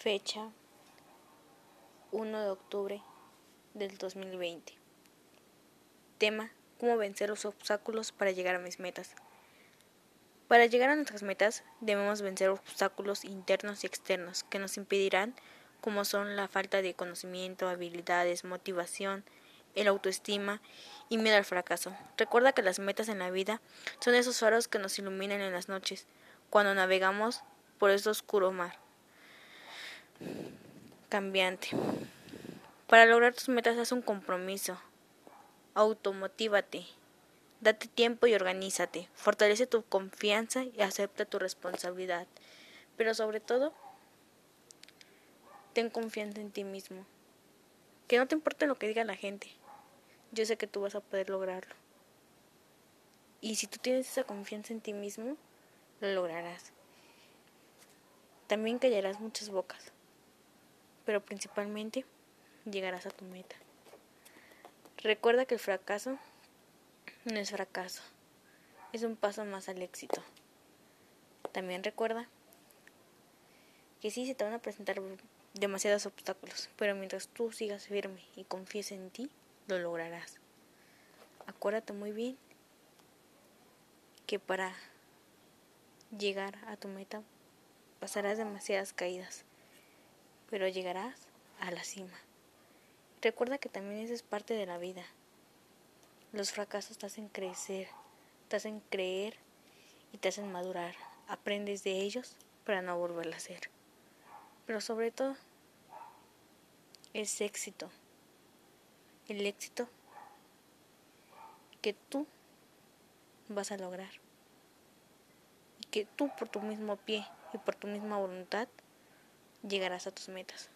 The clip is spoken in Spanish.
Fecha 1 de octubre del 2020. Tema, cómo vencer los obstáculos para llegar a mis metas. Para llegar a nuestras metas debemos vencer obstáculos internos y externos que nos impedirán, como son la falta de conocimiento, habilidades, motivación, el autoestima y miedo al fracaso. Recuerda que las metas en la vida son esos faros que nos iluminan en las noches, cuando navegamos por este oscuro mar cambiante. Para lograr tus metas haz un compromiso. Automotívate. Date tiempo y organízate. Fortalece tu confianza y acepta tu responsabilidad. Pero sobre todo, ten confianza en ti mismo. Que no te importe lo que diga la gente. Yo sé que tú vas a poder lograrlo. Y si tú tienes esa confianza en ti mismo, lo lograrás. También callarás muchas bocas pero principalmente llegarás a tu meta. Recuerda que el fracaso no es fracaso, es un paso más al éxito. También recuerda que sí se te van a presentar demasiados obstáculos, pero mientras tú sigas firme y confíes en ti, lo lograrás. Acuérdate muy bien que para llegar a tu meta pasarás demasiadas caídas pero llegarás a la cima. Recuerda que también eso es parte de la vida. Los fracasos te hacen crecer, te hacen creer y te hacen madurar. Aprendes de ellos para no volverlo a hacer. Pero sobre todo, es éxito. El éxito que tú vas a lograr. Y que tú por tu mismo pie y por tu misma voluntad llegarás a tus metas.